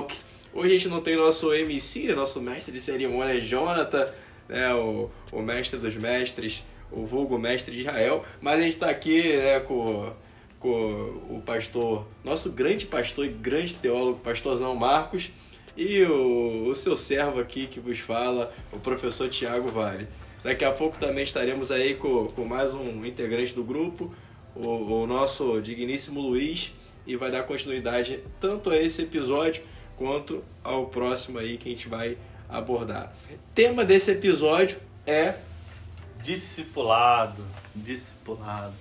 Talk. Hoje a gente não tem nosso MC, nosso mestre de cerimônia, Jonathan, né, o, o mestre dos mestres, o vulgo mestre de Israel, mas a gente está aqui né, com, com o pastor, nosso grande pastor e grande teólogo, pastorzão Marcos, e o, o seu servo aqui que vos fala, o professor Tiago Vale. Daqui a pouco também estaremos aí com, com mais um integrante do grupo, o, o nosso digníssimo Luiz, e vai dar continuidade tanto a esse episódio quanto ao próximo aí que a gente vai abordar. Tema desse episódio é discipulado, discipulado.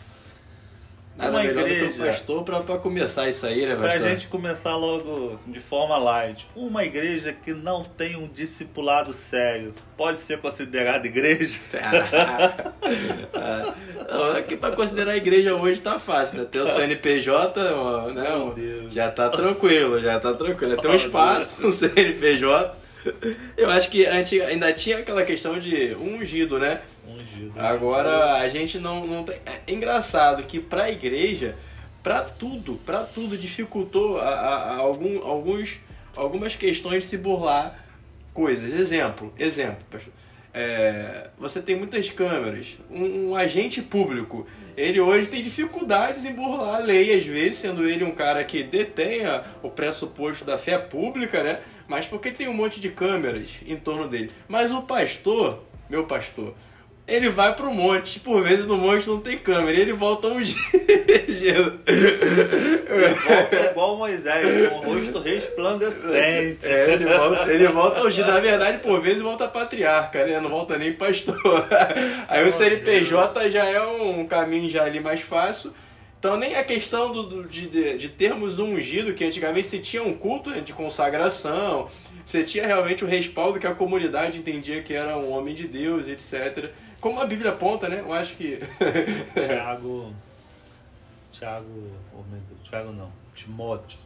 Nada Uma melhor do que igreja. o pastor pra, pra começar isso aí, né, Pra pastor? gente começar logo de forma light, uma igreja que não tem um discipulado sério pode ser considerada igreja? Ah, não, aqui pra considerar a igreja hoje tá fácil, né? Tem o CNPJ, ó, né? Já tá tranquilo, já tá tranquilo. Tem um espaço no CNPJ. Eu acho que antes ainda tinha aquela questão de ungido, né? Ungido. Agora a gente não, não tem. É engraçado que pra igreja, pra tudo, pra tudo, dificultou a, a- a algum, alguns, algumas questões de se burlar coisas. Exemplo, exemplo, pastor. É, você tem muitas câmeras. Um, um agente público, ele hoje tem dificuldades em burlar a lei, às vezes, sendo ele um cara que detenha o pressuposto da fé pública, né? Mas porque tem um monte de câmeras em torno dele. Mas o pastor, meu pastor, ele vai pro monte. Por vezes no monte não tem câmera. E ele volta ungido. Ele volta igual Moisés, com o rosto resplandecente. É, ele volta, ele volta ungido. Na verdade, por vezes volta patriarca, né? Não volta nem pastor. Aí o CNPJ já é um caminho já ali mais fácil. Então nem a questão do, do- de, de, termos um ungido, que antigamente se tinha um culto de consagração, você tinha realmente o respaldo que a comunidade entendia que era um homem de Deus, etc. Como a Bíblia aponta, né? Eu acho que. Tiago. Tiago. Oh meu Deus, Tiago não. Timóteo.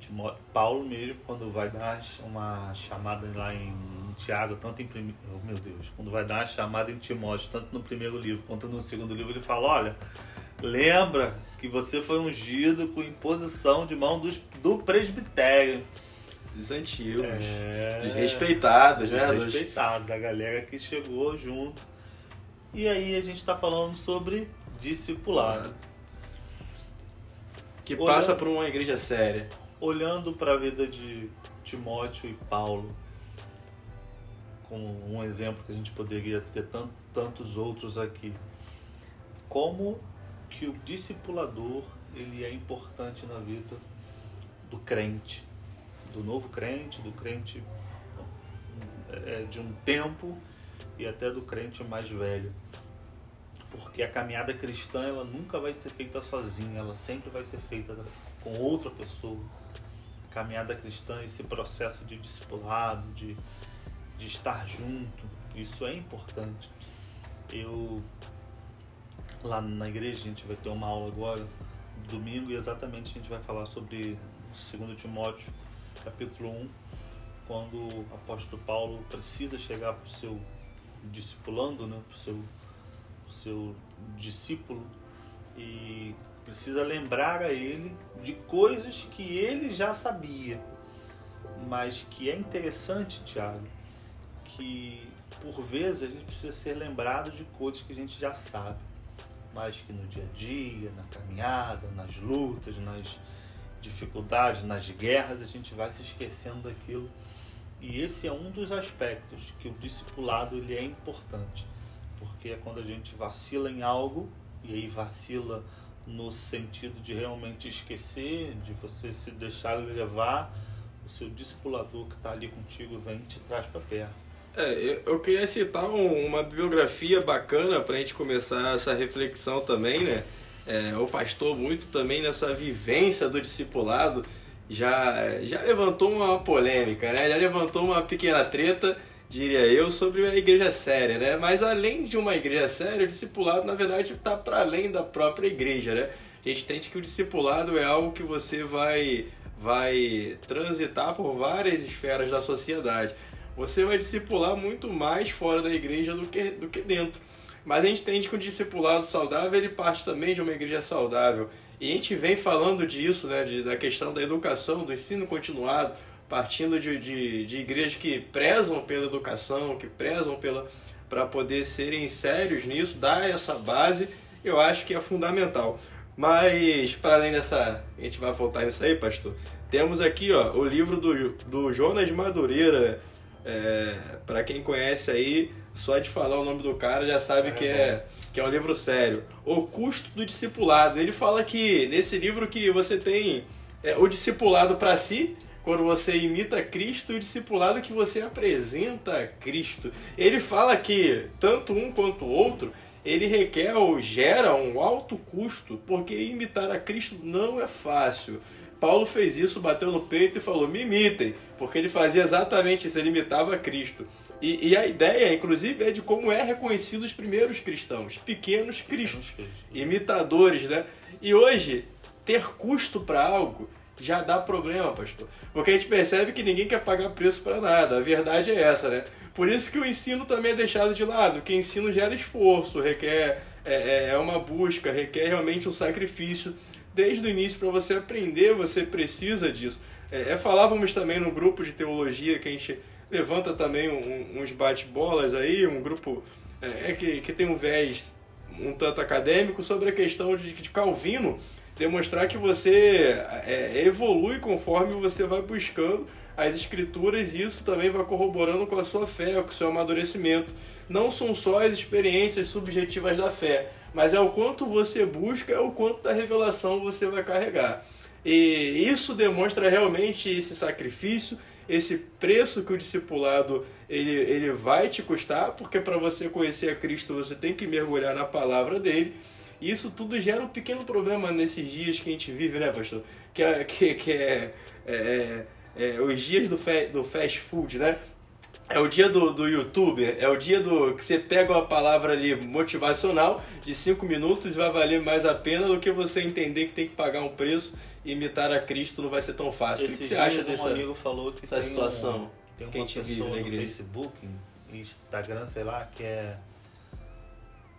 Timóteo. Paulo mesmo, quando vai dar uma chamada lá em Tiago, tanto em primeiro. Oh, meu Deus, quando vai dar uma chamada em Timóteo, tanto no primeiro livro quanto no segundo livro, ele fala: olha, lembra que você foi ungido com imposição de mão dos, do presbitério. Dos antigos, É. dos respeitados, né? Dos- Respeitado, da galera que chegou junto. E aí a gente tá falando sobre discipulado. Que Olhando- passa por uma igreja séria. Olhando para a vida de Timóteo e Paulo, como um exemplo que a gente poderia ter tan- tantos outros aqui, como que o discipulador ele é importante na vida do crente, do novo crente, do crente é, de um tempo e até do crente mais velho. Porque a caminhada cristã ela nunca vai ser feita sozinha, ela sempre vai ser feita com outra pessoa. A caminhada cristã, esse processo de discipulado, de, de estar junto, isso é importante. Eu lá na igreja a gente vai ter uma aula agora, domingo, e exatamente a gente vai falar sobre 2 Timóteo, capítulo 1, quando o apóstolo Paulo precisa chegar para o seu discipulando, né, para o seu, pro seu discípulo, e precisa lembrar a ele de coisas que ele já sabia, mas que é interessante, Tiago, que por vezes a gente precisa ser lembrado de coisas que a gente já sabe, mas que no dia a dia, na caminhada, nas lutas, nas dificuldades, nas guerras, a gente vai se esquecendo daquilo. E esse é um dos aspectos que o discipulado ele é importante, porque é quando a gente vacila em algo e aí vacila no sentido de realmente esquecer, de você se deixar levar, o seu discipulador que está ali contigo vem e te traz para perto. É, eu- queria citar um- uma bibliografia bacana para a gente começar essa reflexão também, né? É, o pastor muito também nessa vivência do discipulado já, já levantou uma polêmica, né? Já levantou uma pequena treta, diria eu, sobre a igreja séria, né? Mas além de uma igreja séria, o discipulado na verdade está para além da própria igreja, né? A gente entende que o discipulado é algo que você vai vai transitar por várias esferas da sociedade. Você vai discipular muito mais fora da igreja do que, do que dentro. Mas a gente entende que o discipulado saudável ele parte também de uma igreja saudável. E a gente vem falando disso, né, de, da questão da educação, do ensino continuado, partindo de, de, de igrejas que prezam pela educação, que prezam pela para poder serem sérios nisso, dar essa base, eu acho que é fundamental. Mas, para além dessa. A gente vai voltar nisso aí, pastor. Temos aqui ó, o livro do, do Jonas Madureira. É, para quem conhece aí, só de falar o nome do cara já sabe é, que, é, que é um livro sério. O Custo do Discipulado. Ele fala que nesse livro que você tem é, o discipulado para si, quando você imita Cristo, e o discipulado que você apresenta Cristo. Ele fala que tanto um quanto o outro ele requer ou gera um alto custo, porque imitar a Cristo não é fácil. Paulo fez isso, bateu no peito e falou: me imitem, porque ele fazia exatamente isso, ele imitava a Cristo. E, e, a ideia, inclusive, é de como é reconhecido os primeiros cristãos, pequenos cristos, imitadores, né? E hoje, ter custo para algo já dá problema, pastor. Porque a gente percebe que ninguém quer pagar preço para nada. A verdade é essa, né? Por isso que o ensino também é deixado de lado, que ensino gera esforço, requer é, é, é uma busca, requer realmente um sacrifício desde o início para você aprender, você precisa disso. É, é, falávamos também no grupo de teologia que a gente levanta também um, uns bate-bolas aí, um grupo é, é, que, que tem um viés um tanto acadêmico sobre a questão de, de Calvino demonstrar que você é, evolui conforme você vai buscando as escrituras e isso também vai corroborando com a sua fé, com o seu amadurecimento. Não são só as experiências subjetivas da fé, mas é o quanto você busca, é o quanto da revelação você vai carregar. E isso demonstra realmente esse sacrifício, esse preço que o discipulado ele, ele vai te custar, porque para você conhecer a Cristo você tem que mergulhar na palavra dele. E isso tudo gera um pequeno problema nesses dias que a gente vive, né, pastor? Que é, que, que é, é, é os dias do, fa do fast food, né? É o dia do, do YouTube, é o dia do que você pega uma palavra ali motivacional de 5 minutos e vai valer mais a pena do que você entender que tem que pagar um preço e imitar a Cristo não vai ser tão fácil. Esse o que você acha dessa, um amigo falou que essa situação? Um, tem uma que pessoa no Facebook, Instagram, sei lá, que é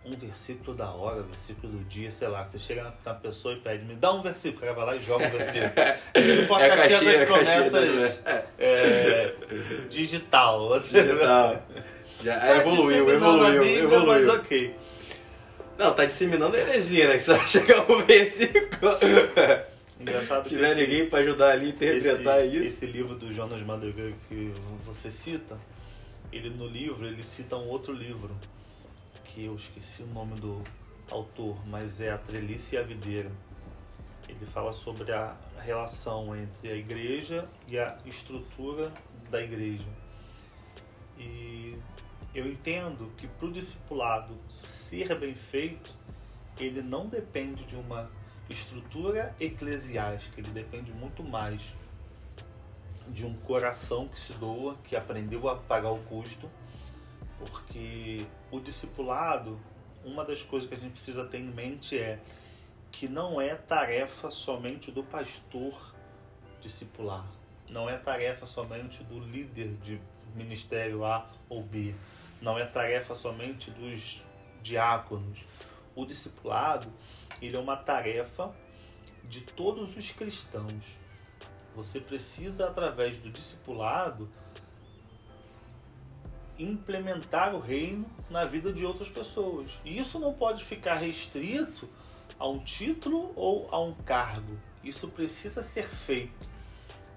um versículo da hora, versículo do dia, sei lá, você chega na, na pessoa e pede, me dá um versículo, o cara vai lá e joga um versículo. É tipo a, é caixinha, caixinha das promessas caixinha, é, digital. Assim, digital. Já tá evoluiu, evoluiu, Bíblia, evoluiu. Mas ok. Não, tá disseminando heresia, né? Que você vai chegar um versículo. Engraçado Se tiver ninguém para ajudar ali a interpretar esse, isso. Esse livro do Jonas Madruga que você cita, ele no livro, ele cita um outro livro que eu esqueci o nome do autor, mas é a Trelice e a Videira. Ele fala sobre a relação entre a igreja e a estrutura da igreja. E eu entendo que para o discipulado ser bem feito, ele não depende de uma estrutura eclesiástica, ele depende muito mais de um coração que se doa, que aprendeu a pagar o custo porque o discipulado, uma das coisas que a gente precisa ter em mente é que não é tarefa somente do pastor discipular, não é tarefa somente do líder de ministério A ou B, não é tarefa somente dos diáconos. O discipulado, ele é uma tarefa de todos os cristãos. Você precisa através do discipulado implementar o reino na vida de outras pessoas. E isso não pode ficar restrito a um título ou a um cargo. Isso precisa ser feito.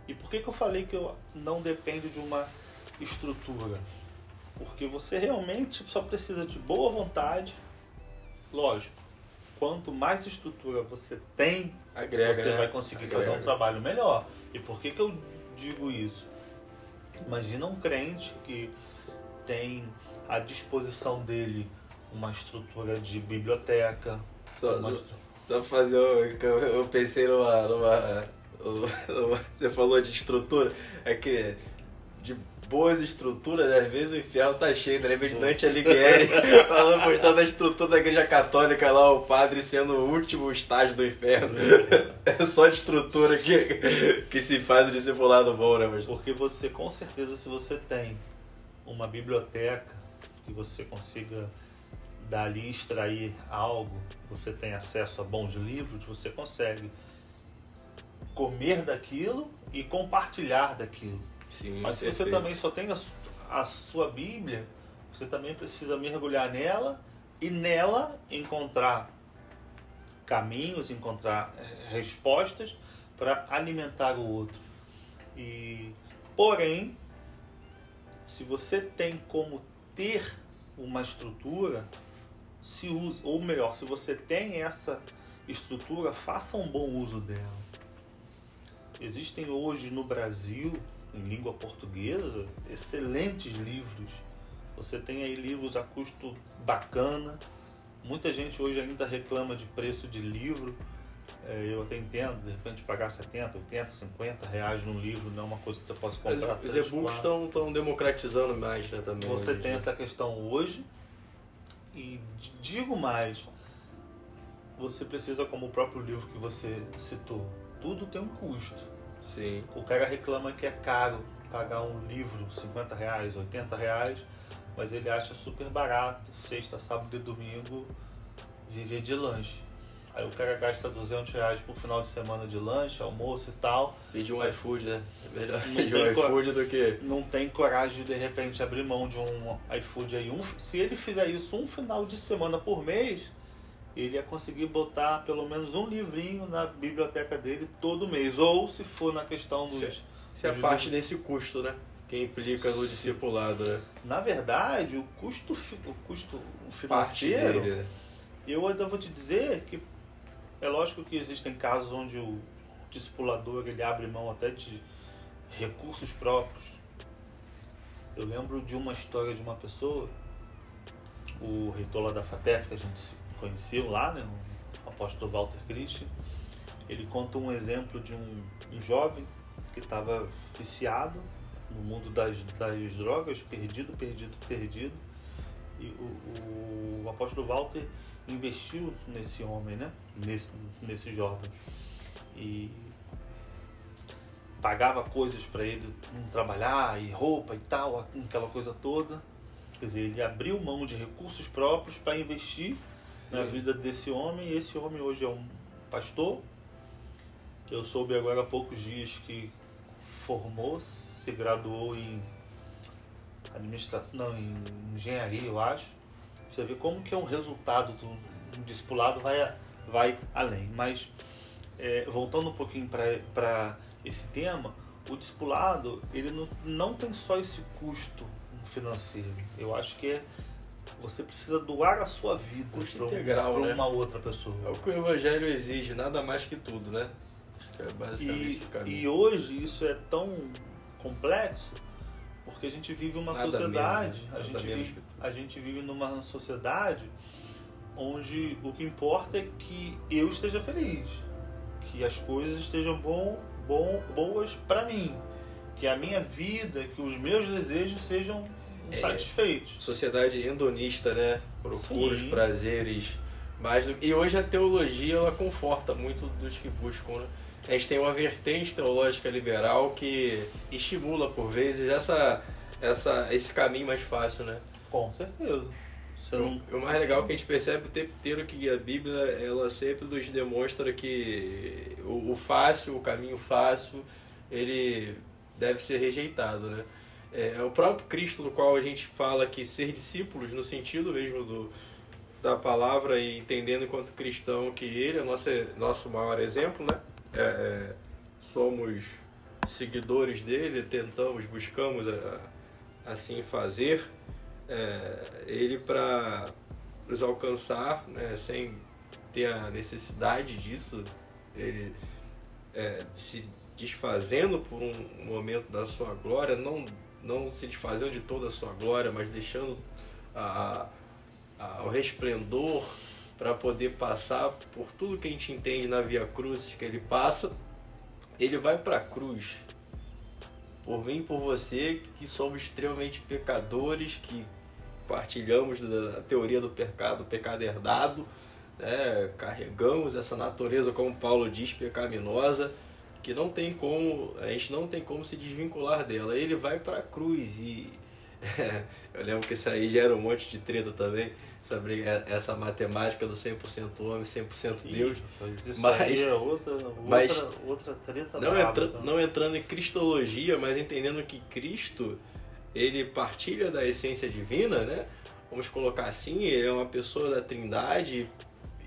E por que, que eu falei que eu não dependo de uma estrutura? Porque você realmente só precisa de boa vontade. Lógico, quanto mais estrutura você tem, Agrega, você né? vai conseguir Agrega. fazer um trabalho melhor. E por que, que eu digo isso? Imagina um crente que tem à disposição dele uma estrutura de biblioteca. Só, uma... só fazer. Eu, eu pensei numa, numa, numa, Você falou de estrutura. É que de boas estruturas, às vezes o inferno tá cheio, né? Lembra de Dante Alighieri falando postando a estrutura da igreja católica lá, o padre sendo o último estágio do inferno. É só de estrutura que, que se faz o discipulado bom, né? Mas... Porque você, com certeza, se você tem uma biblioteca que você consiga dali extrair algo, você tem acesso a bons livros, você consegue comer daquilo e compartilhar daquilo. Sim, Mas se você também só tem a, a sua Bíblia, você também precisa mergulhar nela e nela encontrar caminhos, encontrar eh, respostas para alimentar o outro. E porém, se você tem como ter uma estrutura, se use, ou melhor, se você tem essa estrutura, faça um bom uso dela. Existem hoje no Brasil, em língua portuguesa, excelentes livros. Você tem aí livros a custo bacana. Muita gente hoje ainda reclama de preço de livro. É, eu até entendo, de repente pagar 70, 80, 50 reais num livro não é uma coisa que você possa comprar. Os e-books quatro. estão democratizando mais, né, também. Você hoje, tem né? essa questão hoje. E digo mais, você precisa, como o próprio livro que você citou, tudo tem um custo. Sim. O cara reclama que é caro pagar um livro 50 reais, 80 reais, mas ele acha super barato, sexta, sábado e domingo, viver de lanche. Aí o cara gasta 200 reais por final de semana de lanche, almoço e tal, Pedir um iFood, né? É melhor pedir um iFood do que. não tem coragem de de repente abrir mão de um iFood aí. Um, se ele fizer isso um final de semana por mês, ele ia conseguir botar pelo menos um livrinho na biblioteca dele todo mês. Ou se for na questão dos. Isso é a dos parte livros- desse custo, né? Que implica no discipulado, né? Na verdade, o custo, o custo financeiro, dele, né? eu ainda vou te dizer que é lógico que existem casos onde o discipulador ele abre mão até de recursos próprios. Eu lembro de uma história de uma pessoa, o reitor lá da FATEF, que a gente conheceu lá, né, o apóstolo Walter Christian, ele conta um exemplo de um, um jovem que estava viciado no mundo das, das drogas, perdido, perdido, perdido. E o, o apóstolo Walter investiu nesse homem, né? Nesse, nesse jovem. E pagava coisas para ele não trabalhar, e roupa e tal, aquela coisa toda. Quer dizer, ele abriu mão de recursos próprios para investir na Sim. vida desse homem. E esse homem hoje é um pastor. Eu soube agora há poucos dias que formou, se graduou em administra... não, em engenharia, eu acho. Você vê como que é um resultado do, do discipulado vai, vai além. Mas é, voltando um pouquinho para esse tema, o discipulado ele não, não tem só esse custo financeiro. Eu acho que é, você precisa doar a sua vida para integral, né? uma outra pessoa. É o que o evangelho exige, nada mais que tudo, né? Acho que é basicamente E, e hoje isso é tão complexo porque a gente vive uma Nada sociedade, menos, né? a, gente vive, a gente vive numa sociedade onde o que importa é que eu esteja feliz, que as coisas estejam bom, bom, boas para mim, que a minha vida, que os meus desejos sejam É. satisfeitos. Sociedade hedonista, né? Procura os Sim. prazeres mais do... E hoje a teologia, ela conforta muito dos que buscam, né? A gente tem uma vertente teológica liberal que estimula, por vezes, essa, essa, esse caminho mais fácil, né? Com certeza. Não, O mais legal é que a gente percebe o tempo inteiro que a Bíblia ela sempre nos demonstra que o, o fácil, o caminho fácil, ele deve ser rejeitado, né? É, é o próprio Cristo no qual a gente fala que ser discípulos no sentido mesmo do, da palavra e entendendo enquanto cristão que ele é nosso, nosso maior exemplo, né? É, é, somos seguidores dele, tentamos, buscamos a- assim fazer é, ele para nos alcançar né, sem ter a necessidade disso, ele é, se desfazendo por um momento da sua glória, não, não se desfazendo de toda a sua glória, mas deixando a, a, o resplendor para poder passar por tudo que a gente entende na Via Cruz que ele passa, ele vai para a cruz por mim e por você, que somos extremamente pecadores, que partilhamos da teoria do pecado, do pecado herdado, né? carregamos essa natureza, como Paulo diz, pecaminosa, que não tem como, a gente não tem como se desvincular dela. Ele vai para a cruz e eu lembro que isso aí gera um monte de treta também, essa, briga, essa matemática do 100% homem, 100% Deus. Isso mas, é outra, outra, mas, outra treta não, entra, não entrando em cristologia, mas entendendo que Cristo, ele partilha da essência divina, né? Vamos colocar assim, ele é uma pessoa da trindade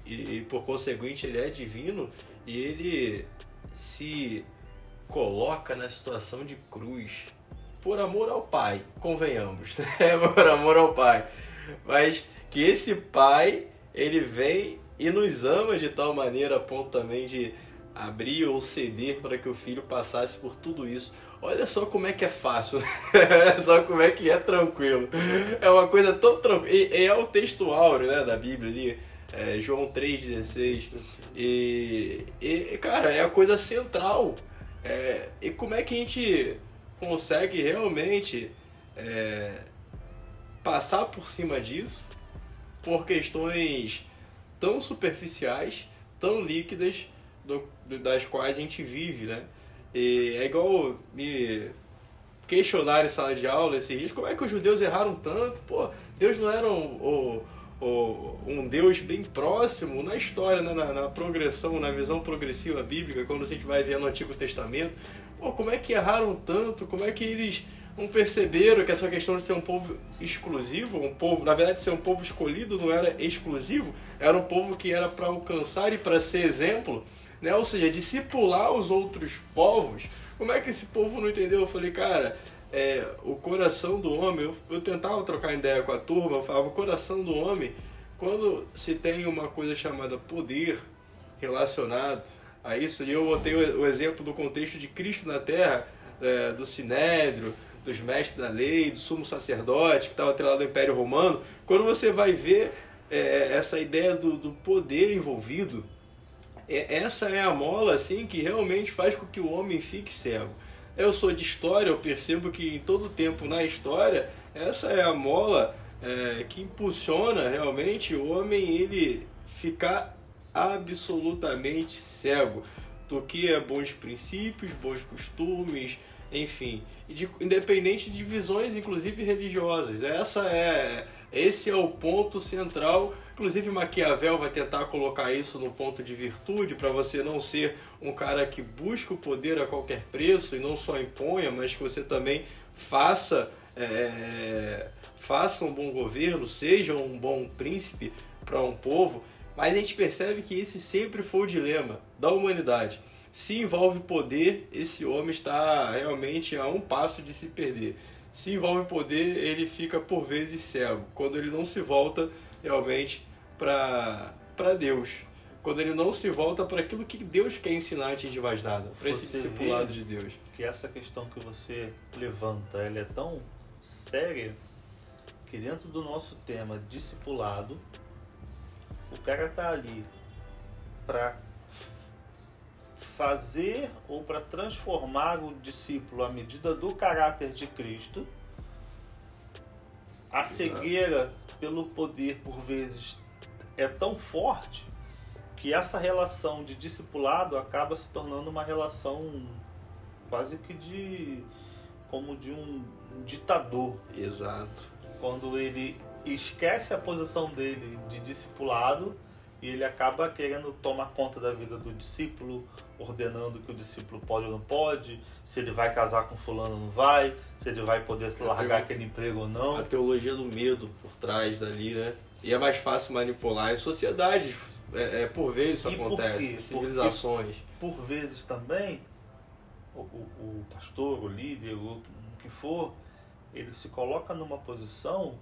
e, e por conseguinte ele é divino e ele se coloca na situação de cruz por amor ao Pai, convenhamos, né? por amor ao Pai. Mas que esse Pai, ele vem e nos ama de tal maneira a ponto também de abrir ou ceder para que o filho passasse por tudo isso. Olha só como é que é fácil, só como é que é tranquilo. É uma coisa tão tranquila. E, é o texto áureo né, da Bíblia ali, é, João 3,16. E, e, cara, é a coisa central. É, e como é que a gente consegue realmente é, passar por cima disso por questões tão superficiais, tão líquidas, do, das quais a gente vive, né? E é igual me questionar em sala de aula esses dias, como é que os judeus erraram tanto? Pô, Deus não era um, um, um Deus bem próximo na história, né? na, na progressão, na visão progressiva bíblica, quando a gente vai ver no Antigo Testamento. Pô, como é que erraram tanto? Como é que eles não perceberam que essa questão de ser um povo exclusivo, um povo, na verdade, ser um povo escolhido não era exclusivo, era um povo que era para alcançar e para ser exemplo, né? Ou seja, discipular os outros povos. Como é que esse povo não entendeu? Eu falei, cara, é, o coração do homem, eu, eu tentava trocar ideia com a turma, eu falava, o coração do homem, quando se tem uma coisa chamada poder relacionado a isso. E eu botei o, exemplo do contexto de Cristo na Terra, é, do Sinédrio, dos mestres da lei, do sumo sacerdote, que estava atrelado ao Império Romano. Quando você vai ver é, essa ideia do, do poder envolvido, é, essa é a mola assim que realmente faz com que o homem fique cego. Eu sou de história, eu percebo que em todo tempo na história, essa é a mola é, que impulsiona realmente o homem ele ficar absolutamente cego do que é bons princípios, bons costumes, enfim, de, independente de visões, inclusive religiosas. Essa é, esse é o ponto central. Inclusive Maquiavel vai tentar colocar isso no ponto de virtude para você não ser um cara que busca o poder a qualquer preço e não só imponha, mas que você também faça é, faça um bom governo, seja um bom príncipe para um povo. Mas a gente percebe que esse sempre foi o dilema da humanidade. Se envolve poder, esse homem está realmente a um passo de se perder. Se envolve poder, ele fica por vezes cego, quando ele não se volta realmente para Deus. Quando ele não se volta para aquilo que Deus quer ensinar antes de mais nada, para esse discipulado de Deus. Que essa questão que você levanta, ela é tão séria que dentro do nosso tema discipulado, o cara tá ali para fazer ou para transformar o discípulo à medida do caráter de Cristo. A cegueira pelo poder, por vezes, é tão forte que essa relação de discipulado acaba se tornando uma relação quase que de como de um ditador. Exato. Quando ele esquece a posição dele de discipulado e ele acaba querendo tomar conta da vida do discípulo, ordenando que o discípulo pode ou não pode, se ele vai casar com fulano ou não vai, se ele vai poder se largar aquele emprego ou não. A teologia do medo por trás dali, né? E é mais fácil manipular em sociedades. É, é por vezes isso e acontece, por civilizações. Porque, por vezes também, o, o, o pastor, o líder, o, o que for, ele se coloca numa posição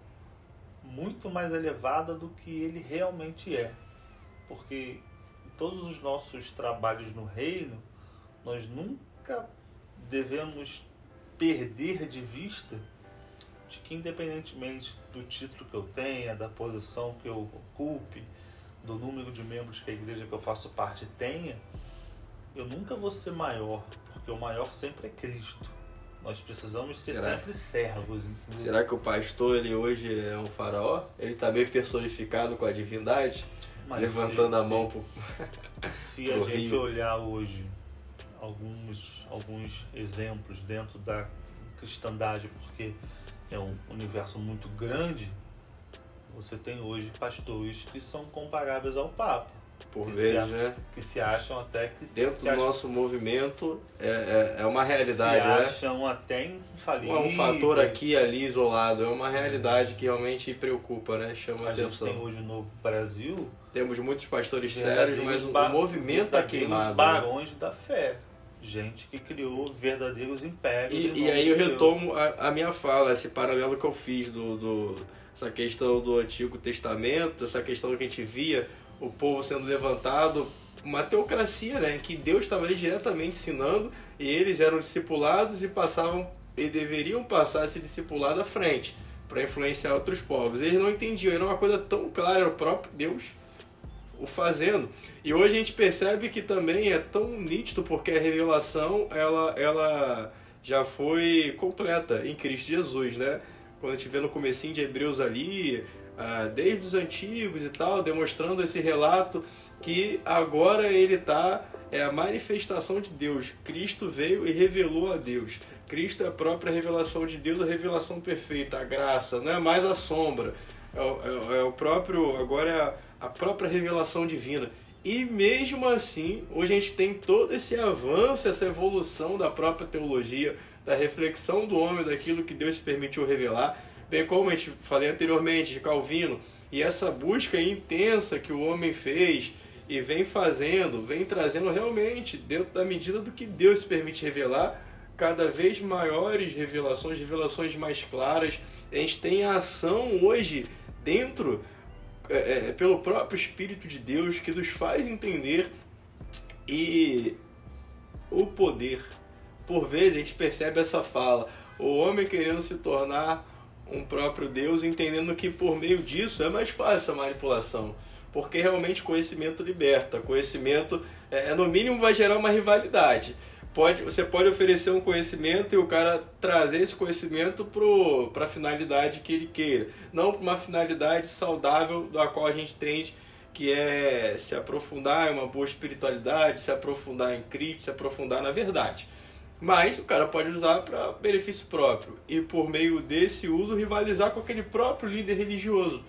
muito mais elevada do que ele realmente é. Porque em todos os nossos trabalhos no reino, nós nunca devemos perder de vista de que independentemente do título que eu tenha, da posição que eu ocupe, do número de membros que a igreja que eu faço parte tenha, eu nunca vou ser maior, porque o maior sempre é Cristo. Nós precisamos ser Será? sempre servos. Entendeu? Será que o pastor ele hoje é um faraó? Ele está bem personificado com a divindade? Mas levantando se, a mão pro, Se a gente rio. olhar hoje alguns, alguns exemplos dentro da cristandade, porque é um universo muito grande, você tem hoje pastores que são comparáveis ao Papa. Por vezes, se, né? Que se acham até que. Dentro que do nosso movimento é, é, é uma realidade, se né? acham até é um fator aqui e ali isolado, é uma realidade que realmente preocupa, né? Chama A gente atenção. tem hoje no Brasil Temos muitos pastores sérios, mas o ba- movimento tá queimado. né? barões da fé. Gente que criou verdadeiros impérios. E, e aí eu retomo a, a minha fala, esse paralelo que eu fiz do, do essa questão do Antigo Testamento, essa questão que a gente via o povo sendo levantado, uma teocracia, né, que Deus estava ali diretamente ensinando e eles eram discipulados e passavam e deveriam passar esse discipulado à frente para influenciar outros povos. Eles não entendiam, era uma coisa tão clara, era o próprio Deus o fazendo. E hoje a gente percebe que também é tão nítido porque a revelação ela, ela já foi completa em Cristo Jesus, né? Quando a gente vê no comecinho de Hebreus ali, ah, desde os antigos e tal, demonstrando esse relato que agora ele está é a manifestação de Deus. Cristo veio e revelou a Deus. Cristo é a própria revelação de Deus, a revelação perfeita, a graça, não é mais a sombra. É, é- é o próprio, agora é a, a própria revelação divina. E mesmo assim, hoje a gente tem todo esse avanço, essa evolução da própria teologia, da reflexão do homem, daquilo que Deus permitiu revelar, bem como a gente falei anteriormente de Calvino, e essa busca intensa que o homem fez e vem fazendo, vem trazendo realmente, dentro da medida do que Deus permite revelar, cada vez maiores revelações, revelações mais claras. A gente tem a ação hoje dentro, é, é, pelo próprio Espírito de Deus, que nos faz entender e o poder. Por vezes a gente percebe essa fala, o homem querendo se tornar um próprio Deus, entendendo que por meio disso é mais fácil a manipulação. Porque realmente conhecimento liberta, conhecimento é, no mínimo vai gerar uma rivalidade. Pode, você pode oferecer um conhecimento e o cara trazer esse conhecimento para a finalidade que ele queira, não para uma finalidade saudável da qual a gente tende que é se aprofundar em uma boa espiritualidade, se aprofundar em Cristo, se aprofundar na verdade. Mas o cara pode usar para benefício próprio e por meio desse uso rivalizar com aquele próprio líder religioso.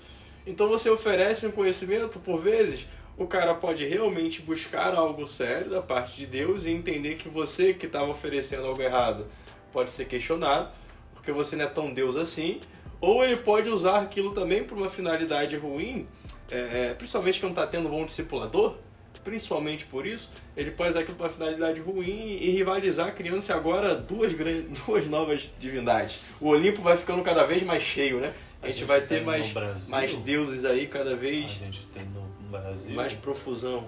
Então você oferece um conhecimento, por vezes, o cara pode realmente buscar algo sério da parte de Deus e entender que você que estava oferecendo algo errado pode ser questionado, porque você não é tão Deus assim. Ou ele pode usar aquilo também para uma finalidade ruim, é, principalmente que não está tendo um bom discipulador, principalmente por isso, ele pode usar aquilo para uma finalidade ruim e rivalizar, criando-se agora duas, grandes, duas novas divindades. O Olimpo vai ficando cada vez mais cheio, né? A, A gente, gente vai ter mais, Brasil- mais deuses aí cada A vez gente tem no Brasil mais profusão.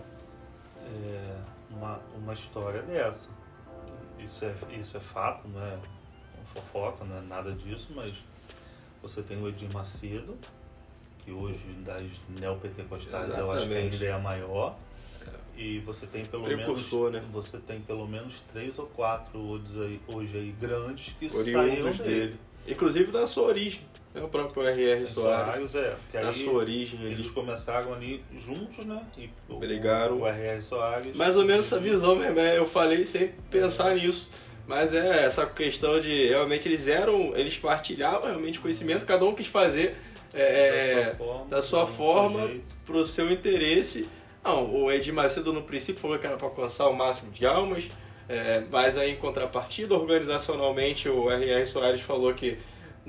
é, uma, uma história dessa. Isso é, isso é fato, não é fofoca, não é nada disso, mas você tem o Edir Macedo, que hoje das neopentecostais eu acho que Exatamente. ainda é a maior. E você tem pelo Precursor, menos né? você tem pelo menos três ou quatro hoje aí, hoje aí grandes que saíram Oriundos dele. dele. Inclusive na sua origem. É o próprio R.R. Soares. Soares, é, que Na aí sua origem eles ali. começaram ali juntos, né? E o- Brigaram. O R.R. Soares. Mais ou menos essa visão mesmo. é, Eu falei sem pensar nisso. Mas é essa questão de realmente eles eram, eles partilhavam realmente conhecimento, cada um quis fazer é, da sua seu forma, jeito. pro seu interesse. Não, o Edir Macedo no princípio falou que era para alcançar o máximo de almas, é, mas aí em contrapartida, organizacionalmente, o R.R. Soares falou que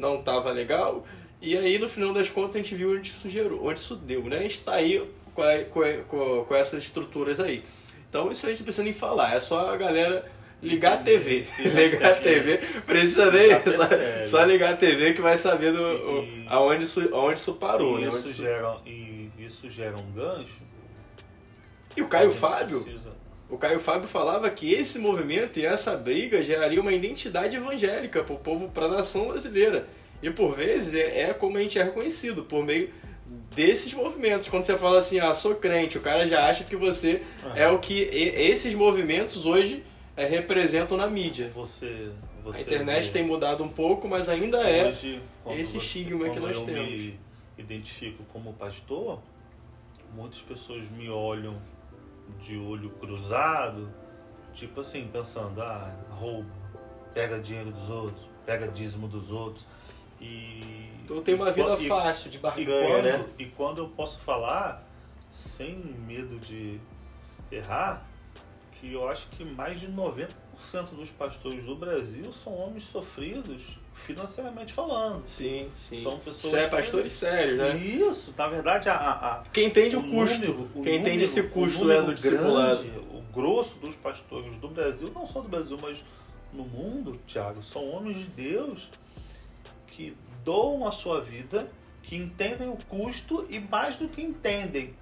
não estava legal. E aí no final das contas a gente viu onde isso gerou, onde isso deu, né? A gente está aí com, a- com, a- com, com essas estruturas aí. Então isso a gente não precisa nem falar, é só a galera ligar a TV. ligar a TV, precisa nem Já só, só ligar a TV que vai saber do, E- aonde, isso, aonde isso parou, e né? isso, gera, e isso gera um gancho. E o Caio Fábio, precisa- o Caio Fábio falava que esse movimento e essa briga geraria uma identidade evangélica para o povo, para a nação brasileira. E por vezes é, é como a gente é reconhecido, por meio desses movimentos. Quando você fala assim, ah, sou crente, o cara já acha que você Ah. é o que esses movimentos hoje é, representam na mídia. Você, você A internet vê tem mudado um pouco, mas ainda é. hoje, quando esse estigma que nós eu temos. me identifico como pastor, muitas pessoas me olham de olho cruzado, tipo assim, pensando, ah, rouba, pega dinheiro dos outros, pega dízimo dos outros. E, Então tem uma vida e, fácil de e barganha, quando, né? e quando eu posso falar, sem medo de errar, que eu acho que mais de 90% dos pastores do Brasil são homens sofridos financeiramente falando. Sim, sim. São pessoas Sé- que- pastores sérios, né? Isso, na verdade, a, a, Quem entende o, o custo, número- o quem entende esse custo né, número do discipulado. o grosso dos pastores do Brasil, não só do Brasil, mas no mundo, Tiago, são homens de Deus que doam a sua vida, que entendem o custo e mais do que entendem,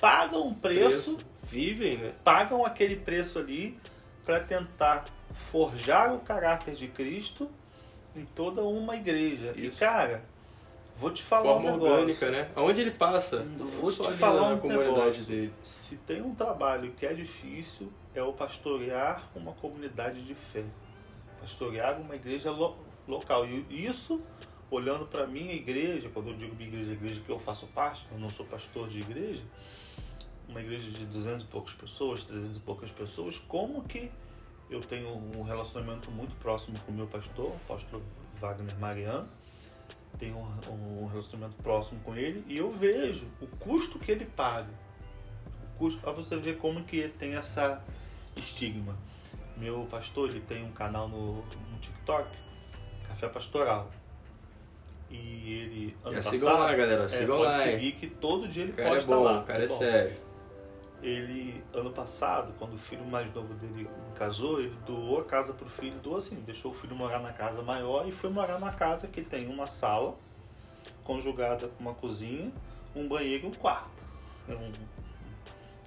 pagam um preço, Vivem, né? pagam aquele preço ali para tentar forjar o caráter de Cristo em toda uma igreja. Isso. E cara, vou te falar Forma um negócio. orgânica, né? Aonde ele passa, vou só te falar um comunidade negócio. dele. Se tem um trabalho que é difícil, é o pastorear uma comunidade de fé. Pastorear uma igreja lo- local. E isso, olhando para minha igreja, quando eu digo minha igreja, a igreja que eu faço parte, eu não sou pastor de igreja, uma igreja de 200 e poucas pessoas, 300 e poucas pessoas, como que eu tenho um relacionamento muito próximo com o meu pastor, o pastor Wagner Mariano, tenho um, um relacionamento próximo com ele e eu vejo o custo que ele paga. O custo para você ver como que tem essa estigma. Meu pastor, ele tem um canal no, no TikTok, Café Pastoral. E ele ano Já passado, sigam lá, galera. é, Sigam pode lá, hein? seguir que todo dia ele O cara é bom, lá. o cara é Bom, sério. Ele, ano passado, quando o filho mais novo dele casou, ele doou a casa pro filho, doou assim, deixou o filho morar na casa maior e foi morar na casa que tem uma sala conjugada com uma cozinha, um banheiro e um quarto. É um,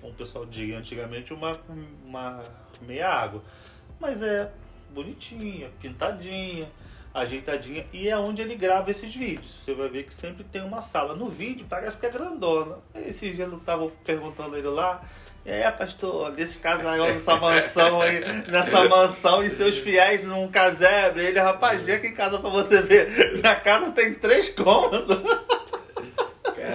como o pessoal diria antigamente, uma, uma meia água. Mas é bonitinha, pintadinha, ajeitadinha, e é onde ele grava esses vídeos. Você vai ver que sempre tem uma sala. No vídeo parece que é grandona. Esse dia eu tava perguntando ele lá. É, pastor, desse casal nessa mansão aí, nessa mansão e seus fiéis num casebre. Ele, rapaz, vem aqui em casa pra você ver. Na casa tem três cômodos.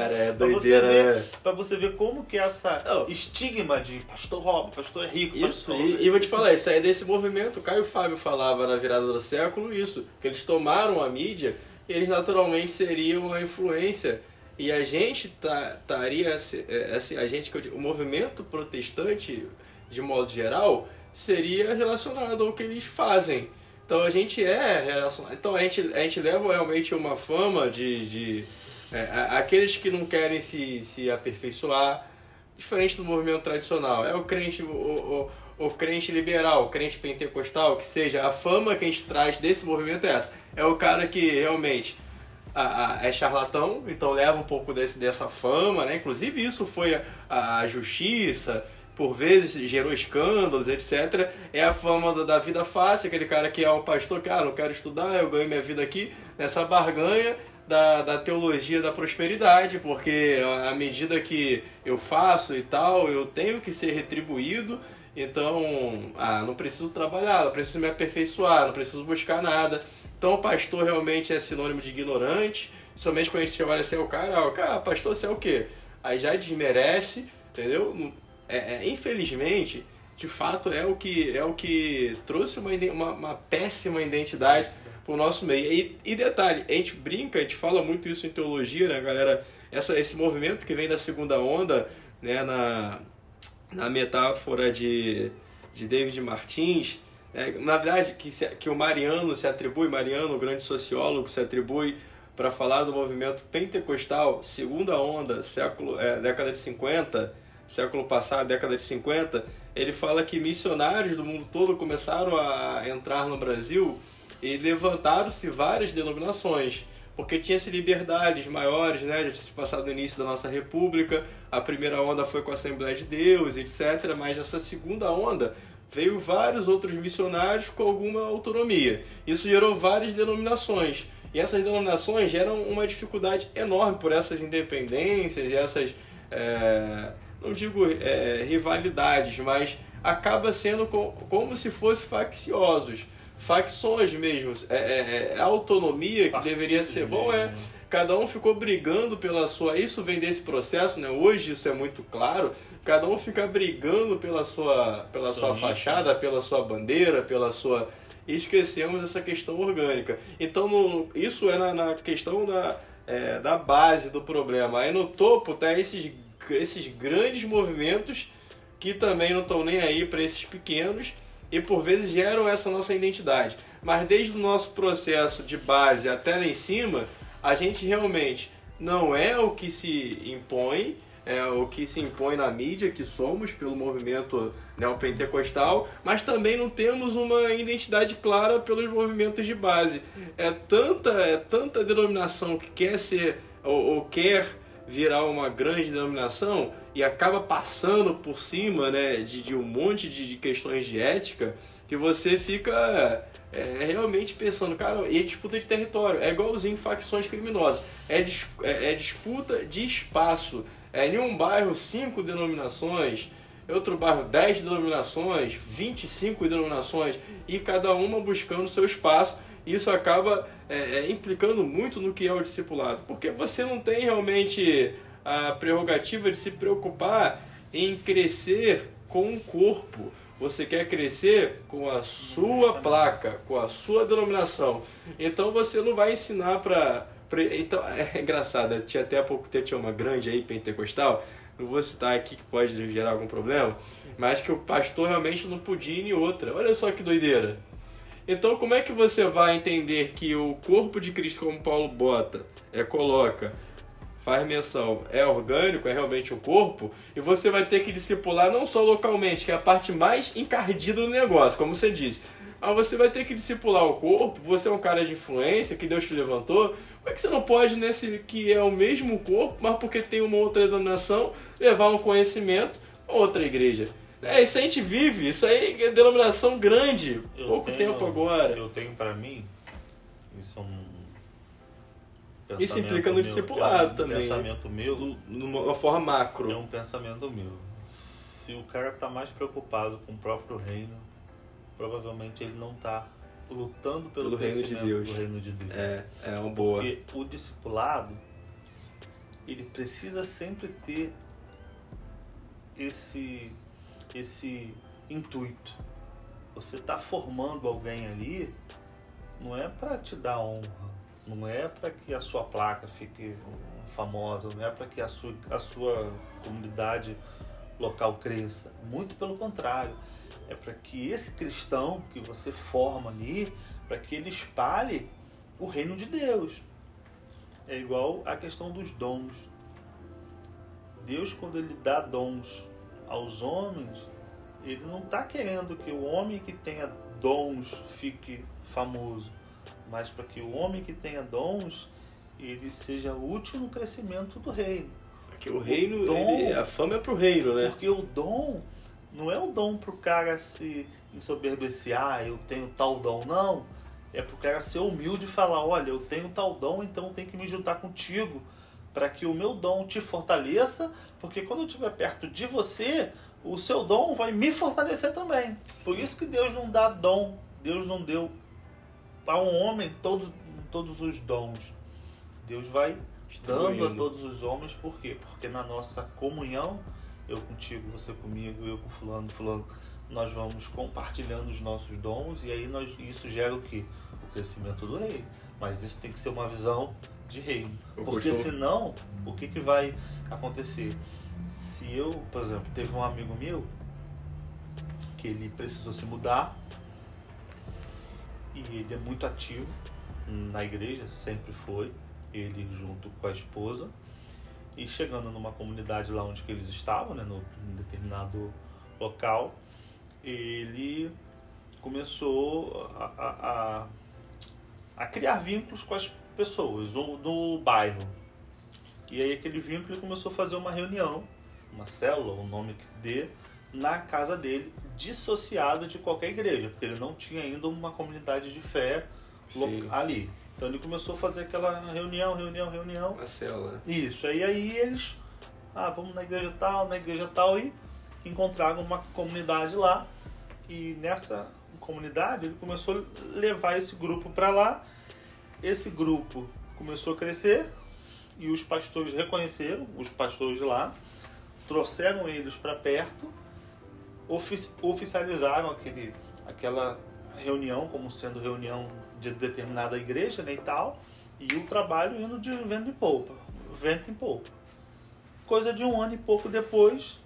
Cara, é Pra você doideira, ver- né? Pra você ver como que essa Não. estigma de pastor rouba, pastor é rico, Isso, pastor... e, e vou te falar, isso aí é desse movimento. Caio Fábio falava na virada do século isso, que eles tomaram a mídia e eles naturalmente seriam a influência. E a gente tá- estaria, assim, a gente, o movimento protestante, de modo geral, seria relacionado ao que eles fazem. Então a gente é relacionado. Então a gente, a gente leva realmente uma fama de. de é, aqueles que não querem se, se aperfeiçoar, diferente do movimento tradicional. É o crente, o, o, o crente liberal, o crente pentecostal, que seja, a fama que a gente traz desse movimento é essa. É o cara que realmente a- a- é charlatão, então leva um pouco desse, dessa fama, né? Inclusive isso foi a, a justiça, por vezes gerou escândalos, etc. É a fama da, da vida fácil, aquele cara que é um pastor que, ah, não quero estudar, eu ganho minha vida aqui nessa barganha da, da teologia da prosperidade, porque à medida que eu faço e tal, eu tenho que ser retribuído, então, ah, não preciso trabalhar, não preciso me aperfeiçoar, não preciso buscar nada. Então, pastor realmente é sinônimo de ignorante, somente quando a gente olha assim, o cara, ah, o cara, pastor, você é o quê? Aí já desmerece, entendeu? É, é, infelizmente, de fato, é o que, é o que trouxe uma, uma, uma péssima identidade pro nosso meio. E, e detalhe, a gente brinca, a gente fala muito isso em teologia, né, galera? Essa, esse movimento que vem da segunda onda, né, na, na metáfora de, de David Martins, né, na verdade, que, se, que o Mariano se atribui, Mariano, o grande sociólogo, se atribui para falar do movimento pentecostal, segunda onda, século, é, década de 50, século passado, década de 50, ele fala que missionários do mundo todo começaram a entrar no Brasil e levantaram-se várias denominações, porque tinha-se liberdades maiores, né? já tinha se passado o início da nossa república, a primeira onda foi com a Assembleia de Deus, etc., mas essa segunda onda veio vários outros missionários com alguma autonomia. Isso gerou várias denominações. E essas denominações geram uma dificuldade enorme por essas independências e essas, é, não digo é, rivalidades, mas acaba sendo co- como se fossem facciosos. Facções mesmo. É, é- é a autonomia que Partidos deveria ser bom é cada um ficou brigando pela sua. Isso vem desse processo, né? Hoje isso é muito claro. Cada um fica brigando pela sua, pela sua fachada, pela sua bandeira, pela sua e esquecemos essa questão orgânica. Então, no, isso é na, na questão da, é, da base do problema. Aí no topo tá esses, esses grandes movimentos que também não estão nem aí para esses pequenos e por vezes geram essa nossa identidade. Mas desde o nosso processo de base até lá em cima, a gente realmente não é o que se impõe, é o que se impõe na mídia que somos pelo movimento neopentecostal, mas também não temos uma identidade clara pelos movimentos de base. É tanta, é tanta denominação que quer ser ou, ou quer virar uma grande denominação e acaba passando por cima né, de, de um monte de, de, questões de ética que você fica é, realmente pensando, cara, e disputa de território, é igualzinho facções criminosas, é, dis, é, é disputa de espaço, é em um bairro cinco denominações, outro bairro 10 denominações, 25 denominações, e cada uma buscando seu espaço. Isso acaba é, é, implicando muito no que é o discipulado, porque você não tem realmente a prerrogativa de se preocupar em crescer com o corpo. Você quer crescer com a sua placa, com a sua denominação. Então você não vai ensinar para. Então é engraçado, tinha até há pouco tempo tinha uma grande aí pentecostal não vou citar aqui que pode gerar algum problema, mas que o pastor realmente não podia ir em outra. Olha só que doideira. Então, como é que você vai entender que o corpo de Cristo, como Paulo bota, é, coloca, faz menção, é orgânico, é realmente um corpo, e você vai ter que discipular não só localmente, que é a parte mais encardida do negócio, como você disse, mas você vai ter que discipular o corpo, você é um cara de influência, que Deus te levantou, como é que você não pode, nesse que é o mesmo corpo, mas porque tem uma outra denominação, levar um conhecimento a outra igreja? É, isso a gente vive, isso aí é denominação grande, eu pouco tenho, tempo agora. Eu tenho para mim, isso é um isso implica no meu, discipulado é um também. pensamento meu. Numa forma macro. É um pensamento meu. Se o cara tá mais preocupado com o próprio reino, provavelmente ele não está lutando pelo, pelo reino de Deus. do reino de Deus. É, é uma boa. Porque o discipulado, ele precisa sempre ter esse, esse intuito. Você está formando alguém ali, não é para te dar honra, não é para que a sua placa fique famosa, não é para que a sua, a sua comunidade local cresça. Muito pelo contrário é para que esse cristão que você forma ali, para que ele espalhe o reino de Deus. É igual a questão dos dons. Deus, quando ele dá dons aos homens, ele não está querendo que o homem que tenha dons fique famoso, mas para que o homem que tenha dons ele seja útil no crescimento do reino. Porque o reino, o dom, ele, a fama é para o reino, né? Porque o dom não é um dom pro cara se ensoberbecer, ah, eu tenho tal dom, não. É pro cara ser humilde e falar, olha, eu tenho tal dom, então tenho que me juntar contigo para que o meu dom te fortaleça, porque quando eu estiver perto de você, o seu dom vai me fortalecer também. Por isso que Deus não dá dom, Deus não deu para um homem todos, todos os dons. Deus vai dando a todos os homens, por quê? Porque na nossa comunhão eu contigo, você comigo, eu com fulano, fulano, nós vamos compartilhando os nossos dons e aí nós, isso gera o que? Crescimento do reino. Mas isso tem que ser uma visão de reino. Eu Porque senão, o que, que vai acontecer? Se eu, por exemplo, teve um amigo meu que ele precisou se mudar e ele é muito ativo na igreja, sempre foi, ele junto com a esposa. E chegando numa comunidade lá onde que eles estavam, né, no, determinado local, ele começou a, a, a, criar vínculos com as pessoas do, do bairro. E aí aquele vínculo começou a fazer uma reunião, uma célula, o nome que dê, na casa dele, dissociado de qualquer igreja, porque ele não tinha ainda uma comunidade de fé ali. Então ele começou a fazer aquela reunião, reunião, reunião. Uma célula. Isso. Aí, aí eles, ah, vamos na igreja tal, na igreja tal, e encontraram uma comunidade lá. E nessa comunidade ele começou a levar esse grupo para lá. Esse grupo começou a crescer e os pastores reconheceram, os pastores de lá, trouxeram eles para perto, ofici oficializaram aquele, aquela reunião como sendo reunião de determinada igreja né, e tal, e o trabalho indo de vento em polpa, vento em polpa. Coisa de um ano e pouco depois,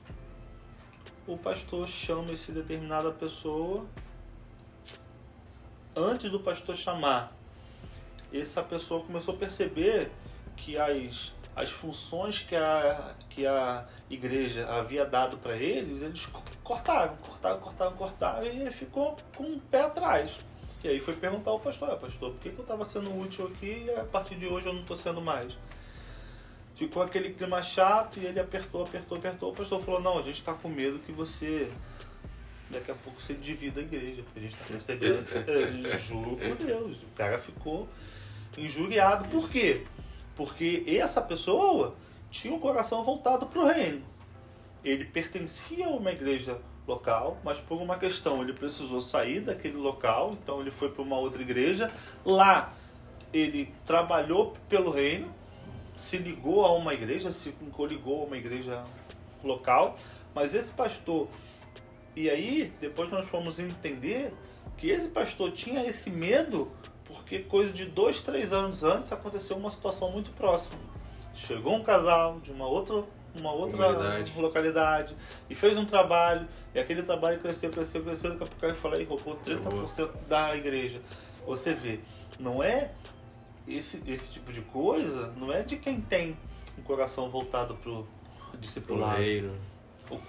o pastor chama esse determinada pessoa. Antes do pastor chamar, essa pessoa começou a perceber que as, as funções que a, que a igreja havia dado para eles, eles cortaram, cortaram, cortaram, cortaram, e ele ficou com um pé atrás. E aí foi perguntar ao pastor, ah, pastor, por que, que eu estava sendo útil aqui e a partir de hoje eu não estou sendo mais? Ficou aquele clima chato e ele apertou, apertou, apertou. O pastor falou, não, a gente está com medo que você daqui a pouco você divida a igreja, a gente está percebendo que. Juro por Deus. O cara ficou injuriado. Por quê? Porque essa pessoa tinha o coração voltado para o reino. Ele pertencia a uma igreja local, mas por uma questão ele precisou sair daquele local, então ele foi para uma outra igreja. Lá ele trabalhou pelo reino, se ligou a uma igreja, se coligou a uma igreja local, mas esse pastor. E aí, depois nós fomos entender que esse pastor tinha esse medo porque coisa de dois, três anos antes aconteceu uma situação muito próxima. Chegou um casal de uma outra, uma outra localidade. localidade e fez um trabalho, e aquele trabalho cresceu, cresceu, cresceu, daqui a pouco ele falou e roubou 30% da igreja. Você vê, não é esse, esse tipo de coisa não é de quem tem um coração voltado pro discipulado. Pro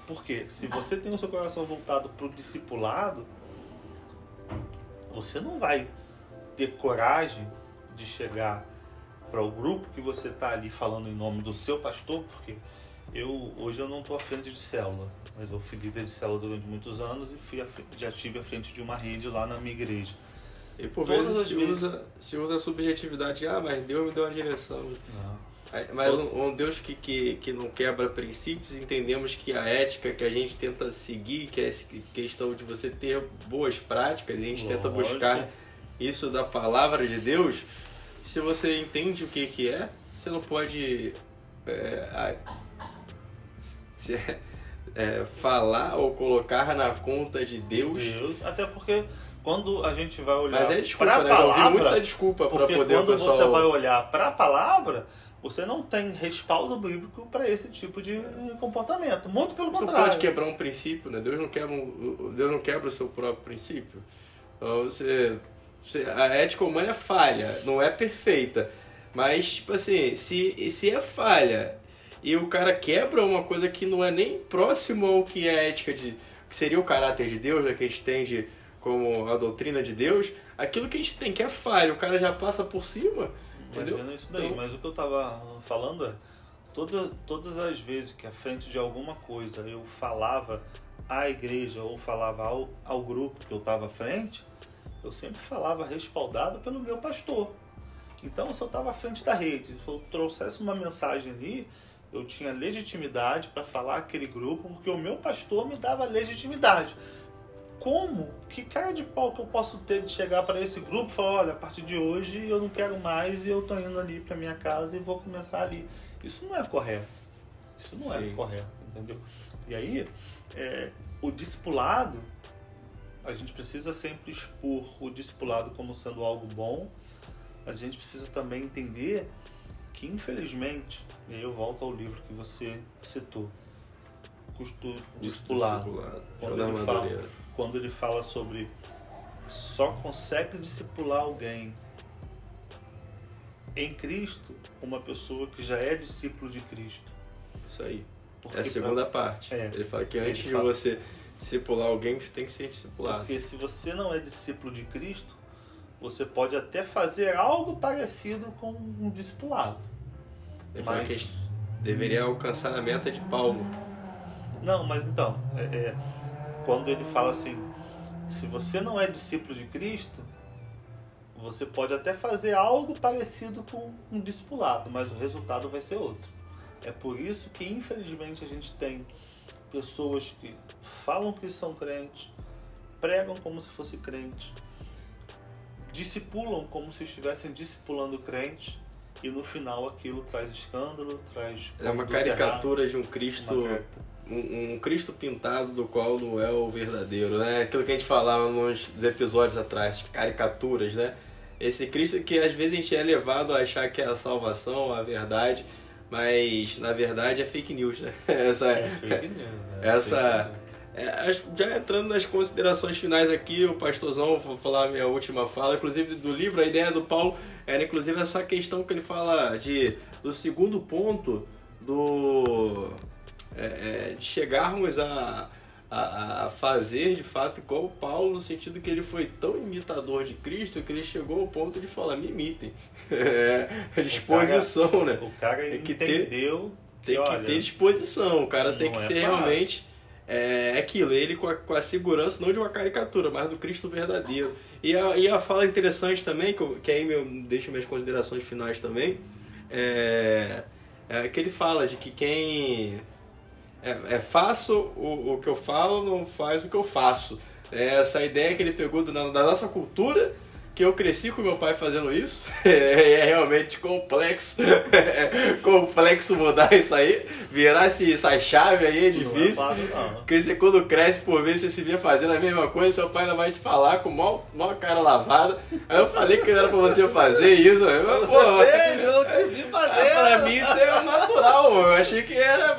Porque se você tem o seu coração voltado pro discipulado, você não vai ter coragem de chegar para o grupo que você está ali falando em nome do seu pastor, porque eu hoje eu não estou à frente de célula, mas eu fui líder de célula durante muitos anos e fui já tive à frente de uma rede lá na minha igreja. E por Todas vezes se, vezes usa, se usa a subjetividade, ah, mas Deus me deu uma direção. Não. Mas um, um, Deus que, que, que não quebra princípios, entendemos que a ética que a gente tenta seguir, que é questão de você ter boas práticas, e a gente Lógico. tenta buscar isso da palavra de Deus, se você entende o que, que é, você não pode é, se, é, falar ou colocar na conta de Deus. Deus. Até porque quando a gente vai olhar Mas é desculpa, né? palavra, eu ouvi muito essa desculpa para poder quando você vai olhar para a palavra, você não tem respaldo bíblico para esse tipo de comportamento. Muito pelo você contrário. Você pode quebrar um princípio, né? Deus não quebra, um, Deus não quebra o seu próprio princípio. Então, você, você, a ética humana é falha, não é perfeita. Mas, tipo assim, se, se é falha e o cara quebra uma coisa que não é nem próximo ao que é a ética de. que seria o caráter de Deus, né, que a gente tem de como a doutrina de Deus, aquilo que a gente tem que é falha, o cara já passa por cima. Entendeu? Imagina isso daí, então... mas o que eu tava falando é, toda, todas as vezes que à frente de alguma coisa eu falava à igreja ou falava ao, ao grupo que eu estava à frente, eu sempre falava respaldado pelo meu pastor. Então, se eu estava à frente da rede, se eu trouxesse uma mensagem ali, eu tinha legitimidade para falar aquele grupo, porque o meu pastor me dava legitimidade como, que cara de pau que eu posso ter de chegar para esse grupo e falar, olha, a partir de hoje eu não quero mais e eu tô indo ali para minha casa e vou começar ali. Isso não é correto. Isso não é Sim. é correto, entendeu? E aí, é, o discipulado, a gente precisa sempre expor o discipulado como sendo algo bom. A gente precisa também entender que, infelizmente, e aí eu volto ao livro que você citou, custo discipulado. discipulado. Quando ele fala, quando ele fala sobre só consegue discipular alguém em Cristo uma pessoa que já é discípulo de Cristo. Isso aí. Porque é a segunda pra... parte. É, ele fala que antes de fala... você discipular alguém, você tem que ser discipulado. Porque se você não é discípulo de Cristo, você pode até fazer algo parecido com um discipulado. Ele mas... fala que deveria alcançar a meta de Paulo. Não, mas então, é, é quando ele fala assim: se você não é discípulo de Cristo, você pode até fazer algo parecido com um discipulado, mas o resultado vai ser outro. É por isso que, infelizmente, a gente tem pessoas que falam que são crentes, pregam como se fosse crente, discipulam como se estivessem discipulando crentes, e no final aquilo traz escândalo, traz. É uma caricatura errado, de um Cristo um, um Cristo pintado do qual não é o verdadeiro, né? Aquilo que a gente falava nos episódios atrás, caricaturas, né? Esse Cristo que às vezes a gente é levado a achar que é a salvação, a verdade, mas na verdade é fake news, né? Essa, É fake news, né? essa, Fake é, já entrando nas considerações finais aqui, o pastorzão, vou falar a minha última fala, inclusive do livro, a ideia do Paulo era inclusive essa questão que ele fala de do segundo ponto do é, é, de chegarmos a, a, a fazer de fato igual o Paulo, no sentido que ele foi tão imitador de Cristo que ele chegou ao ponto de falar, me imitem. É, a disposição, né? O cara Tem que ter- entendeu Tem que olha, ter disposição, o cara tem que é ser fácil. realmente é, aquilo, ele com a, com a segurança não de uma caricatura, mas do Cristo verdadeiro. E a, e a fala interessante também, que, eu- que aí eu deixo minhas considerações finais também, é, é que ele fala de que quem é, é faço o, o que eu falo, não faz o que eu faço. É essa ideia que ele pegou do- da nossa cultura, que eu cresci com meu pai fazendo isso, é, realmente complexo, é complexo mudar isso aí, virar esse, essa chave aí é não é difícil. fácil, não. Porque você quando cresce por vezes você se vê fazendo a mesma coisa, seu pai ainda vai te falar com mó, mó cara lavada. Aí eu falei que não era pra você fazer isso. Mas, pô, Você fez, eu te vi é, fazer. pra mim isso é natural, eu achei que era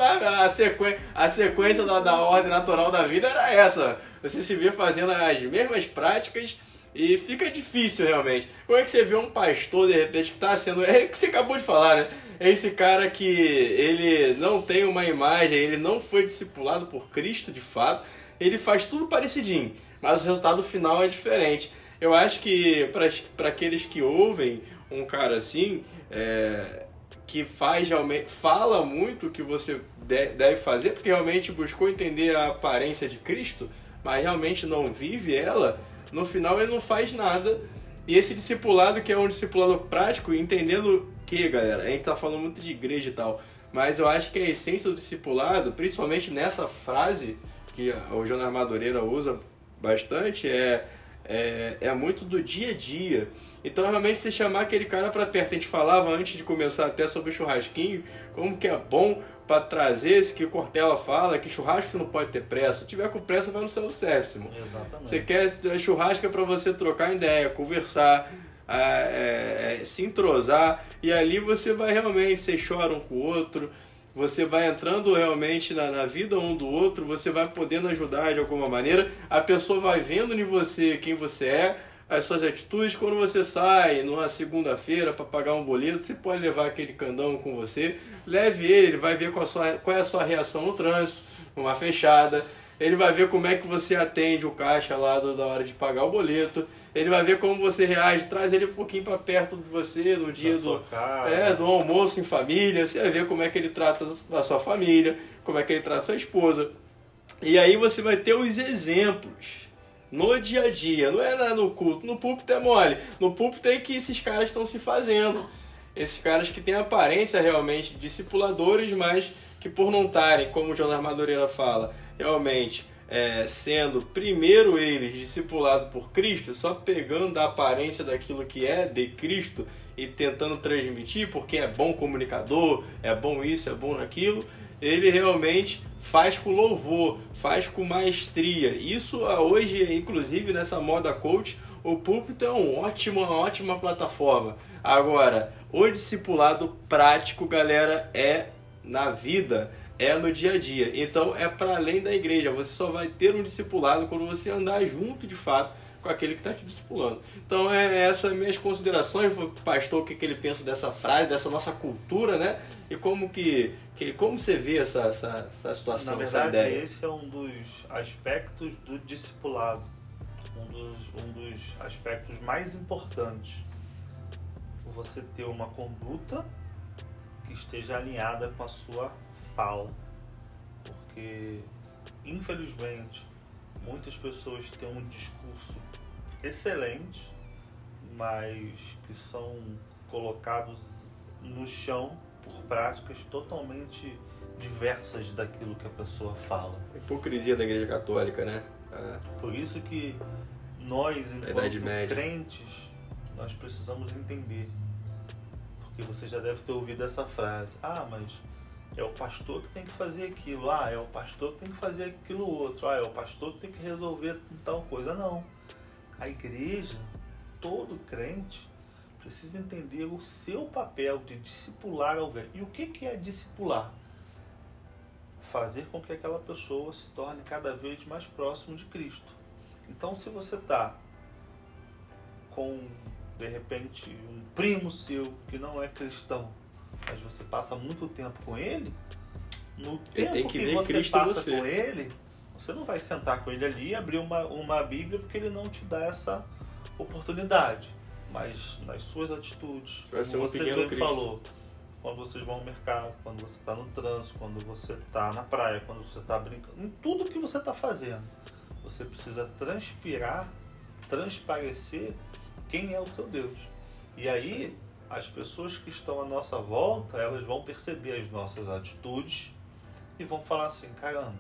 a sequência, a sequência da, da ordem natural da vida era essa. Você se vê fazendo as mesmas práticas e fica difícil realmente. Como é que você vê um pastor de repente que tá sendo. É o que você acabou de falar, né? Esse cara que ele não tem uma imagem, ele não foi discipulado por Cristo de fato, ele faz tudo parecidinho, mas o resultado final é diferente. Eu acho que para aqueles que ouvem um cara assim, é, que faz realmente fala muito o que você de- deve fazer, porque realmente buscou entender a aparência de Cristo, mas realmente não vive ela, no final ele não faz nada. E esse discipulado, que é um discipulado prático, entendendo que, galera, a gente tá falando muito de igreja e tal, mas eu acho que a essência do discipulado, principalmente nessa frase que o Jonas Madureira usa bastante, é, é, é muito do dia a dia. Então, realmente, se chamar aquele cara para perto, a gente falava antes de começar até sobre o churrasquinho, como que é bom para trazer esse que o Cortella fala, que churrasco você não pode ter pressa. Se tiver com pressa, vai no self-service, irmão. Exatamente. Você quer churrasco é para você trocar ideia, conversar, ah, é, é, se entrosar e ali você vai realmente, você chora um com o outro, você vai entrando realmente na, na vida um do outro, você vai podendo ajudar de alguma maneira, a pessoa vai vendo em você quem você é, as suas atitudes. Quando você sai numa segunda-feira para pagar um boleto, você pode levar aquele candão com você, leve ele, ele vai ver qual, sua, qual é a sua reação no trânsito, numa fechada. Ele vai ver como é que você atende o caixa lá do- da hora de pagar o boleto. Ele vai ver como você reage, traz ele um pouquinho para perto de você no dia do, é, do almoço em família. Você vai ver como é que ele trata a sua família, como é que ele trata a sua esposa. E aí você vai ter os exemplos no dia a dia, não é no culto. No púlpito é mole. No púlpito é que esses caras estão se fazendo. Esses caras que têm aparência realmente de discipuladores, mas que por não estarem, como o Jonas Madureira fala, realmente é, sendo primeiro eles discipulados por Cristo, só pegando a aparência daquilo que é de Cristo e tentando transmitir, porque é bom comunicador, é bom isso, é bom naquilo, ele realmente faz com louvor, faz com maestria. Isso ah, hoje, inclusive nessa moda coach, o púlpito é um ótimo, uma ótima plataforma. Agora, o discipulado prático, galera, é na vida, é no dia a dia. Então é para além da igreja. Você só vai ter um discipulado quando você andar junto de fato com aquele que está te discipulando. Então é essas minhas considerações, pastor, o que, que ele pensa dessa frase, dessa nossa cultura, né? E como que, que como você vê essa, essa, essa situação, Na essa verdade, ideia? esse é um dos aspectos do discipulado. Um dos, um dos aspectos mais importantes. Você ter uma conduta que esteja alinhada com a sua fala. Porque, infelizmente, muitas pessoas têm um discurso excelente, mas que são colocados no chão por práticas totalmente diversas daquilo que a pessoa fala. Hipocrisia da igreja católica, né? É. Por isso que nós, enquanto crentes, nós precisamos entender. Porque você já deve ter ouvido essa frase. Ah, mas é o pastor que tem que fazer aquilo, ah, é o pastor que tem que fazer aquilo outro, ah, é o pastor que tem que resolver tal coisa. Não. A igreja, todo crente, precisa entender o seu papel de discipular alguém. E o que, que é discipular? Fazer com que aquela pessoa se torne cada vez mais próximo de Cristo. Então, se você está com, de repente, um primo seu que não é cristão, mas você passa muito tempo com ele, no tempo tem que que, você Cristo passa você. com ele, você não vai sentar com ele ali e abrir uma, uma Bíblia porque ele não te dá essa oportunidade. Mas nas suas atitudes, Vai como um você bem Cristo. falou, quando vocês vão ao mercado, quando você está no trânsito, quando você está na praia, quando você está brincando, em tudo que você está fazendo, você precisa transpirar, transparecer quem é o seu Deus. E aí, as pessoas que estão à nossa volta, elas vão perceber as nossas atitudes e vão falar assim: caramba,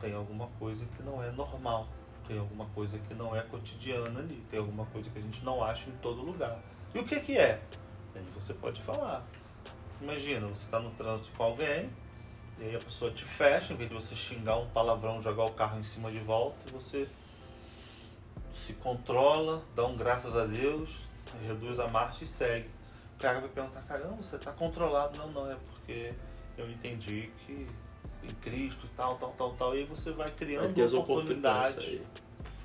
tem alguma coisa que não é normal, tem alguma coisa que não é cotidiana ali, tem alguma coisa que a gente não acha em todo lugar. E o que, que é? Aí você pode falar. Imagina, você está no trânsito com alguém, e aí a pessoa te fecha, em vez de você xingar um palavrão, jogar o carro em cima de volta, você se controla, dá um graças a Deus, reduz a marcha e segue. O cara vai perguntar, caramba, você está controlado. Não, não, é porque eu entendi que em Cristo e tal, tal, tal, tal. E aí você vai Vai criando oportunidades oportunidade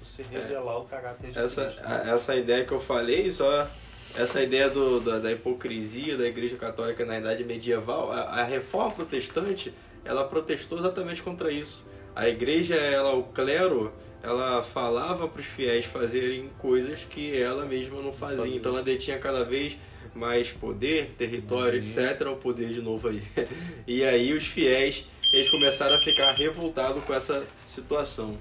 você revelar o caráter de Essa, Cristo. a- essa ideia que eu falei, só essa ideia do, da, da hipocrisia da Igreja Católica na Idade Medieval, a, a Reforma Protestante, ela protestou exatamente contra isso. A Igreja, ela, o clero, ela falava para os fiéis fazerem coisas que ela mesma não fazia. Então ela detinha cada vez mais poder, território, etc. O poder de novo aí. E aí os fiéis, eles começaram a ficar revoltados com essa situação.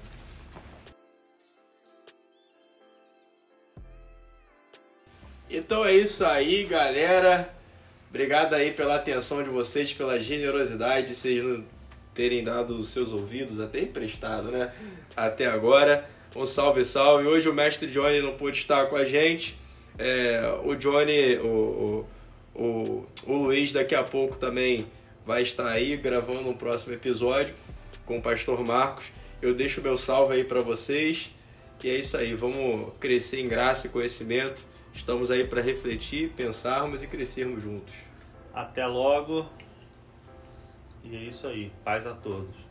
Então é isso aí, galera. Obrigado aí pela atenção de vocês, pela generosidade de vocês terem dado os seus ouvidos, até emprestado, né? Até agora. Um salve, salve. Hoje o mestre Johnny não pôde estar com a gente. É, o Johnny, o, o, o, o Luiz daqui a pouco também vai estar aí gravando um próximo episódio com o pastor Marcos. Eu deixo meu salve aí para vocês. E é isso aí, vamos crescer em graça e conhecimento. Estamos aí para refletir, pensarmos e crescermos juntos. Até logo. E é isso aí. Paz a todos.